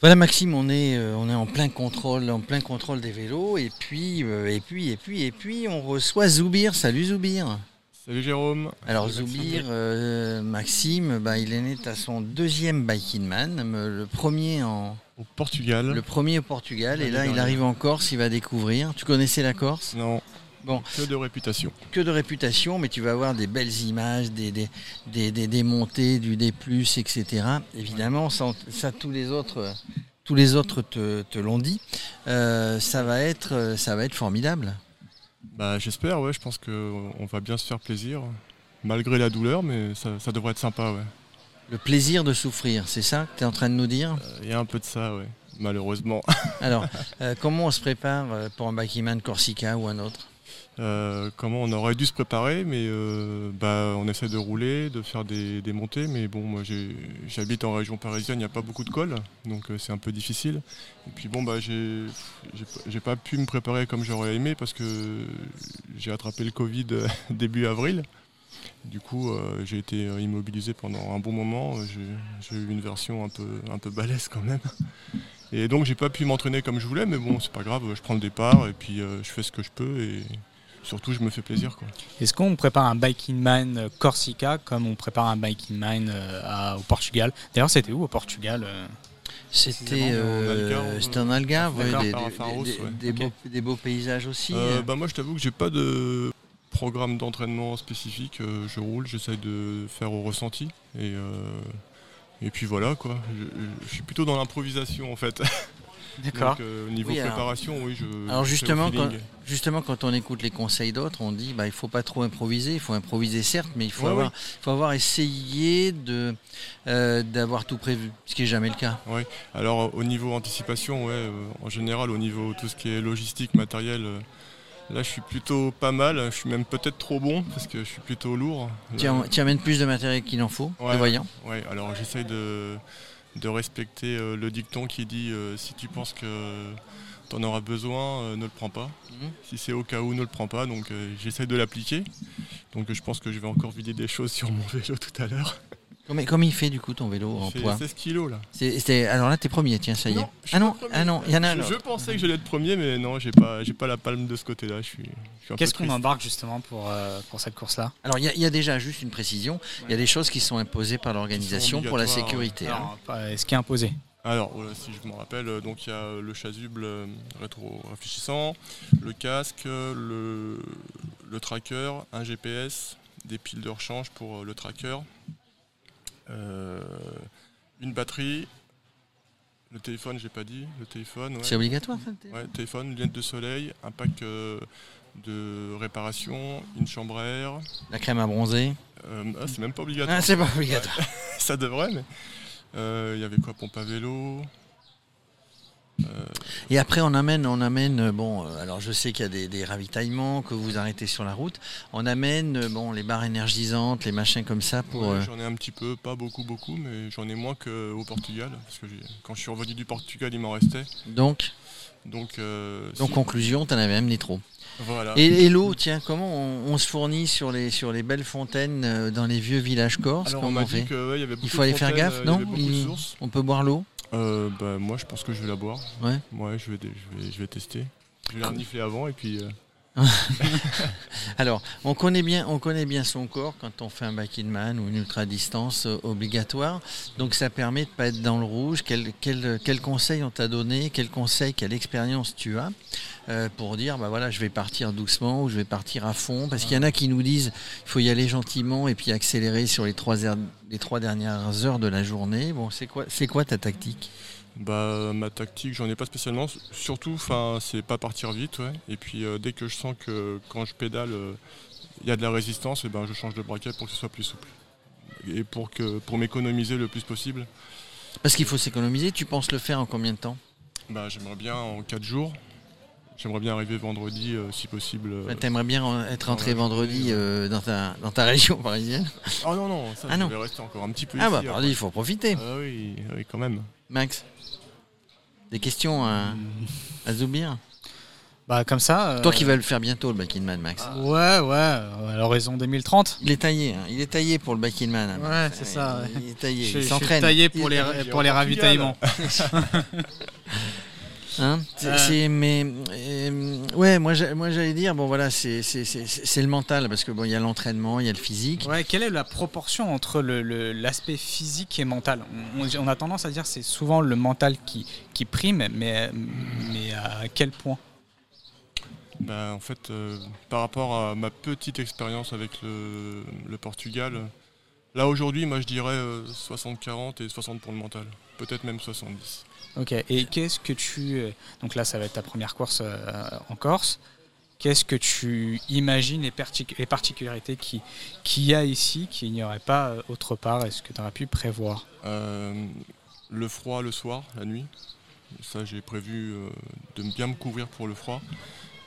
Voilà Maxime, on est, euh, on est en plein contrôle, en plein contrôle des vélos et puis euh, et puis et puis et puis on reçoit Zoubir. Salut Zoubir. Salut Jérôme. Alors Salut Zoubir, euh, Maxime, bah, il est né à son deuxième Biking Man, le premier en Au Portugal. le premier au Portugal et là il arrive en Corse, il va découvrir. Tu connaissais la Corse? Non. Bon. Que de réputation. Que de réputation, mais tu vas avoir des belles images, des, des, des, des- des montées, du D+, etc. Évidemment, ça, ça, tous les autres, tous les autres te, te l'ont dit. Euh, ça, va être, ça va être formidable. Bah j'espère, ouais, je pense qu'on va bien se faire plaisir. Malgré la douleur, mais ça, ça devrait être sympa, ouais. Le plaisir de souffrir, c'est ça que tu es en train de nous dire? Euh, Il y a un peu de ça, ouais. Malheureusement. Alors, euh, comment on se prépare pour un Bikiman Corsica ou un autre? Euh, comment on aurait dû se préparer, mais euh, bah, on essaie de rouler, de faire des, montées, mais bon, moi j'habite en région parisienne, il n'y a pas beaucoup de cols, donc euh, c'est un peu difficile. Et puis bon, bah, j'ai pas- pu me préparer comme j'aurais aimé parce que j'ai attrapé le Covid début avril. Du coup, j'ai été immobilisé pendant un bon moment. J'ai j'ai eu une version un peu, un peu balèze quand même. Et donc, j'ai pas pu m'entraîner comme je voulais, mais bon, c'est pas grave. Je prends le départ et puis euh, je fais ce que je peux et surtout, je me fais plaisir. Quoi. Est-ce qu'on prépare un Biking Man euh, Corsica comme on prépare un Biking Man euh, à- au Portugal? D'ailleurs, c'était où au Portugal C'était euh, c'était en Algarve, ouais, des, des- Faros, des- ouais. des Ok. beaux, des beaux paysages aussi. Bah, moi, je t'avoue que j'ai pas de programme d'entraînement spécifique. Je roule, j'essaye de faire au ressenti. Et, euh, et puis voilà, quoi. Je, je suis plutôt dans l'improvisation en fait. Donc, euh, au niveau Oui, alors- préparation, oui, je. Alors justement, quand, justement, quand on écoute les conseils d'autres, on dit bah il faut pas trop improviser, il faut improviser certes, mais il faut Ouais, avoir, faut avoir essayé de euh, d'avoir tout prévu, ce qui est jamais le cas. Alors au niveau anticipation, ouais, euh, en général, au niveau tout ce qui est logistique, matériel, euh, là je suis plutôt pas mal. Je suis même peut-être trop bon parce que je suis plutôt lourd. Tu, amènes plus de matériel qu'il en faut, Ouais. prévoyant. Ouais, alors j'essaye de, de respecter euh, le dicton qui dit euh, si tu penses que tu en auras besoin, euh, ne le prends pas. Mhm. Si c'est au cas où, ne le prends pas. Donc j'essaye de l'appliquer. Donc je pense que je vais encore vider des choses sur mon vélo tout à l'heure. Comment, comment il fait du coup ton vélo en Il fait poids 16 kilos là. C'est- c'est- Alors là, t'es premier, tiens, ça y est. Non, ah non, ah non, il y en a un Je, autre. je pensais que j'allais être premier, mais non, j'ai pas, j'ai pas la palme de ce côté-là. Je suis, suis Qu'est-ce qu'on embarque justement pour, euh, pour cette course-là? Alors il y, a- il y a déjà juste une précision, il y a des choses qui sont imposées par l'organisation pour la sécurité. hein. Alors, euh, Est-ce qui est imposé? Alors, voilà, si je me rappelle, euh, donc il y a le chasuble euh, rétro-réfléchissant, le casque, le, le tracker, un GPS, des piles de rechange pour le tracker, une batterie, le téléphone, j'ai pas dit, le téléphone, ouais. C'est obligatoire ça le téléphone Ouais, téléphone, lunettes de soleil, un pack euh, de réparation, une chambre à air. La crème à bronzer. Euh, ah, c'est même pas obligatoire. Ah, c'est pas obligatoire. Ça devrait, mais euh, il y avait quoi, pompe à vélo? Euh, Et après, on amène, on amène, euh, bon, euh, alors je sais qu'il y a des, des ravitaillements que vous arrêtez sur la route. On amène, bon, les barres énergisantes, les machins comme ça pour. Ouais, J'en ai un petit peu, pas beaucoup, beaucoup, mais j'en ai moins qu'au Portugal. Parce que quand je suis revenu du Portugal, il m'en restait. donc, Donc, euh, donc si- conclusion, t'en avais amené trop. voilà. Et, et l'eau, tiens, comment on, on se fournit sur les, sur les belles fontaines euh, dans les vieux villages corses? Alors, on Comment m'a on fait? dit qu'il y avait beaucoup Il faut aller faire gaffe, euh, non? Il-. On peut boire l'eau? Euh, bah, moi, je pense que je vais la boire. Ouais. Ouais, je vais, je vais, je vais tester. Je vais la renifler avant et puis. Alors, on connaît bien, on connaît bien son corps quand on fait un back in man ou une ultra distance euh, obligatoire. Donc, ça permet de pas être dans le rouge. Quel, conseil on t'a donné? Quel conseil, quelle expérience tu as euh, pour dire, bah voilà, je vais partir doucement ou je vais partir à fond? Parce qu'il y en a qui nous disent, il faut y aller gentiment et puis accélérer sur les trois, heures- les trois dernières heures de la journée. Bon, c'est quoi, c'est quoi ta tactique? Bah, ma tactique, j'en ai pas spécialement. Surtout, enfin, c'est pas partir vite, ouais. Et puis, euh, dès que je sens que quand je pédale, euh, il y a de la résistance, et ben, je change de braquet pour que ce soit plus souple. Et pour que, pour m'économiser le plus possible. Parce qu'il faut s'économiser. Tu penses le faire en combien de temps? Bah, j'aimerais bien en 4 jours. J'aimerais bien arriver vendredi, euh, si possible. euh. T'aimerais bien en- être rentré vendredi euh, dans, ta, dans ta région parisienne? Oh non, non, ça, Ah je non. vais rester encore un petit peu Ah ici. bah, pardon, il faut profiter. Ah oui, oui, quand même. Max, des questions à, à Zoubir Bah comme ça. euh, Toi qui vas le faire bientôt, le Biking Man, Max. Ouais, ouais, à l'horizon 2030. Il est taillé, hein. il est taillé pour le Biking Man. hein. Ouais, c'est ça, Il, il est taillé, Je, il s'entraîne. taillé pour Il- les, il est pour les ravitaillements. Hein Euh. mais euh, ouais, moi, moi j'allais dire bon voilà, c'est c'est- c'est- c'est le mental parce que bon il y a l'entraînement, il y a le physique. Ouais, quelle est la proportion entre le- le- l'aspect physique et mental? On, a tendance à dire que c'est souvent le mental qui, qui prime, mais, mais à quel point? Bah, en fait, euh, par rapport à ma petite expérience avec le, le Portugal, là aujourd'hui, moi je dirais euh, 60-40 et 60 pour le mental. Peut-être même 70. Ok, et qu'est-ce que tu... Donc là, ça va être ta première course euh, en Corse. Qu'est-ce que tu imagines les, les particularités qui- qu'il y a ici, qu'il n'y aurait pas euh, autre part? Est-ce que tu aurais pu prévoir? Euh, le froid le soir, la nuit. Ça, j'ai prévu euh, de bien me couvrir pour le froid.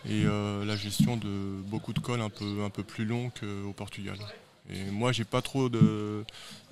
Et euh, la gestion de beaucoup de cols un peu, un peu plus long qu'au Portugal. Et moi, j'ai pas trop de-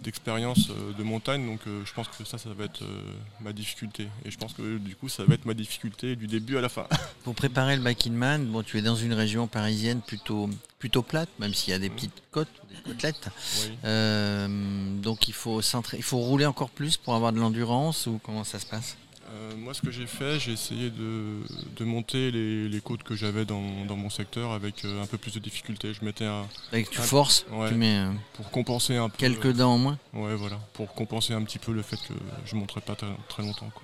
d'expérience euh, de montagne, donc euh, je pense que ça, ça va être euh, ma difficulté. Et je pense que du coup, ça va être ma difficulté du début à la fin. Pour préparer le Biking Man, bon tu es dans une région parisienne plutôt plutôt plate, même s'il y a des petites côtes, des côtelettes. Oui. Euh, donc il faut il faut rouler encore plus pour avoir de l'endurance ou comment ça se passe? Euh, moi, ce que j'ai fait, j'ai essayé de, de monter les, les côtes que j'avais dans, dans mon secteur avec euh, un peu plus de difficulté. Je mettais un, Avec tu Ah, forces, ouais. tu mets euh, pour compenser un peu. quelques dents en moins. Ouais, voilà, pour compenser un petit peu le fait que je ne monterai pas très, très longtemps. quoi.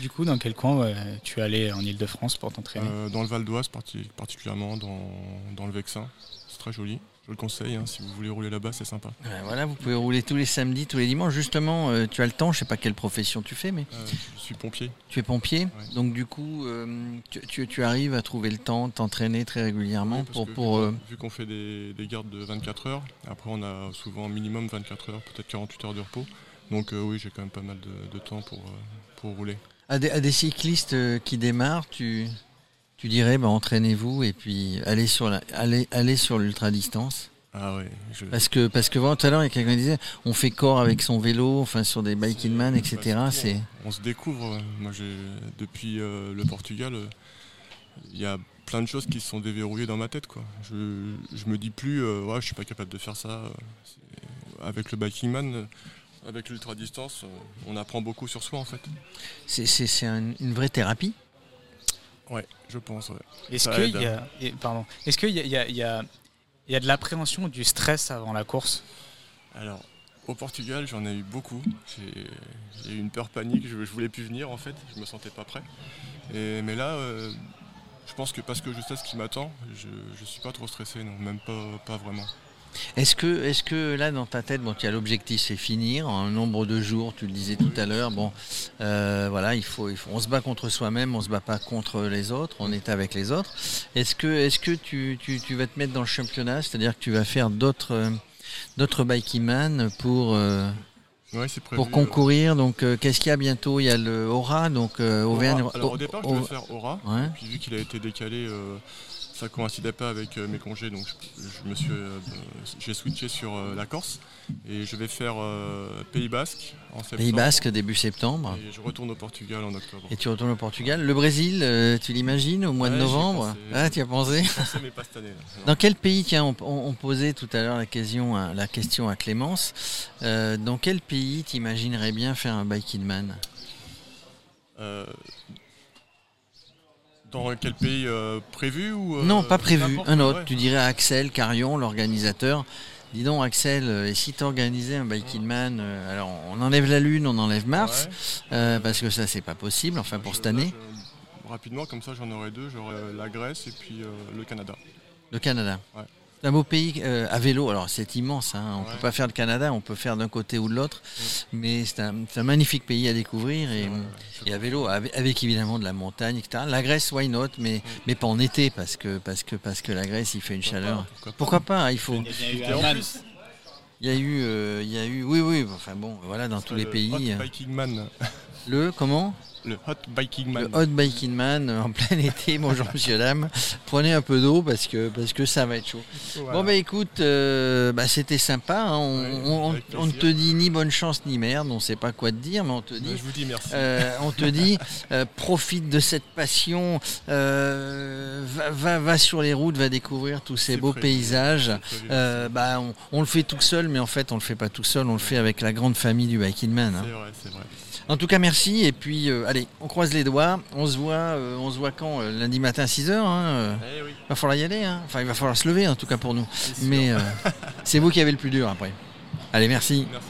Du coup, dans quel coin ouais, tu es allé en Ile-de-France pour t'entraîner? Euh, dans le Val d'Oise, parti- particulièrement dans, dans le Vexin. C'est très joli. Je le conseille, hein, si vous voulez rouler là-bas, c'est sympa. Voilà, vous pouvez rouler tous les samedis, tous les dimanches. Justement, euh, tu as le temps, je sais pas quelle profession tu fais, mais Euh, je suis pompier. tu es pompier. Ouais. Donc du coup, euh, tu, tu- tu arrives à trouver le temps t'entraîner très régulièrement pour... que pour vu, qu'on fait des, des gardes de 24 heures, après on a souvent minimum 24 heures, peut-être 48 heures de repos. Donc oui, j'ai quand même pas mal de, de temps pour, pour rouler. à, des, à des cyclistes qui démarrent, tu, tu dirais, bah, entraînez-vous et puis allez sur la, allez, allez sur l'ultra-distance. Ah ouais, je, Parce que, parce que voilà, tout à l'heure, il y a quelqu'un qui disait, on fait corps avec son vélo, enfin sur des biking man, etc. C'est... on, on se découvre. Moi, j'ai depuis euh, le Portugal, euh, il y a plein de choses qui se sont déverrouillées dans ma tête. Quoi. Je, je me dis plus, euh, ouais, je suis pas capable de faire ça. euh, Avec le biking man, avec l'ultra distance, on apprend beaucoup sur soi en fait. C'est, c'est, c'est un- une vraie thérapie. Ouais, je pense. Ouais. Est-ce qu'il y a, et- pardon, est-ce qu'il y a, il y a- y a- il y a de l'appréhension, du stress avant la course? Alors, au Portugal, j'en ai eu beaucoup. J'ai j'ai eu une peur panique, je, je voulais plus venir en fait, je me sentais pas prêt. Et, mais là, euh, je pense que parce que je sais ce qui m'attend, je, je suis pas trop stressé, non, même pas, pas vraiment. Est-ce que, là, dans ta tête, bon, tu as l'objectif, c'est finir en un nombre de jours, tu le disais tout à l'heure, bon, euh, voilà, il faut, il faut, on se bat contre soi-même, on se bat pas contre les autres, on est avec les autres. Est-ce que, tu, tu, tu vas te mettre dans le championnat, c'est-à-dire que tu vas faire d'autres, euh, d'autres biking man pour, euh, Ouais, c'est prévu. pour concourir? Donc, euh, qu'est-ce qu'il y a bientôt? Il y a le Aura, donc euh, Auvergne. Alors au départ, je devais faire Aura, Ouais. puis vu qu'il a été décalé, ça coïncidait pas avec euh, mes congés, donc je, je me suis, euh, j'ai switché sur euh, la Corse et je vais faire euh, Pays Basque en septembre. Pays Basque début septembre. Et je retourne au Portugal en octobre. Et tu retournes au Portugal. Le Brésil, euh, tu l'imagines au mois de Ouais, novembre pensé. Ah, tu as pensé mais pas cette année. là. Dans quel pays, tiens, on, on- posait tout à l'heure la question, à, la question à Clémence, euh, dans quel pays t'imaginerais bien faire un biking man Euh, dans quel pays euh, prévu ou euh, Non, pas prévu, un autre. ouais. Tu dirais à Axel Carion, l'organisateur. Dis donc Axel, euh, et si tu organisais un biking man, euh, alors on enlève la Lune, on enlève Mars, Ouais. euh, parce que ça c'est pas possible, enfin pour Je- cette année, je- rapidement, comme ça j'en aurai deux. J'aurai euh, la Grèce et puis euh, le Canada. le Canada. Ouais. C'est un beau pays euh, à vélo, alors c'est immense, hein. on Ouais. peut pas faire le Canada, on peut faire d'un côté ou de l'autre, mais c'est un, c'est un magnifique pays à découvrir et, Ouais, ouais, je et à vélo, avec, avec évidemment de la montagne, etc. La Grèce, why not, mais, mais pas en été, parce que, parce, que, parce que la Grèce, il fait une Pourquoi chaleur. pas, pourquoi pas? Pourquoi pas? Il faut. Il y a eu Il y a eu, euh, il y a eu, oui, oui. Enfin bon, voilà, dans tous les le pays, Hot euh, Biking Man. le comment? Le Hot Biking Man. Le Hot Biking Man en plein été. Bonjour monsieur Lame. Prenez un peu d'eau parce que, parce que ça va être chaud. Voilà. Bon bah écoute, euh, bah, c'était sympa. hein. On, Ouais, on- on ne te dit ni bonne chance ni merde. On sait pas quoi te dire, mais on te Bah, dit je vous dis merci. Euh, on te dit, euh, profite de cette passion, euh, va, va, va sur les routes, va découvrir tous ces beaux paysages. Euh, bah, on, le fait tout seul, mais en fait, on le fait pas tout seul, on le fait avec la grande famille du Biking Man. hein. C'est vrai, c'est vrai. En tout cas, merci. Et puis, euh, allez, on croise les doigts. On se voit, euh, on se voit quand euh, Lundi matin à 6h. Hein, Eh oui, va falloir y aller. hein. Enfin, il va falloir se lever, en tout cas pour nous. Mais euh, c'est vous qui avez le plus dur après. Allez, merci. Merci.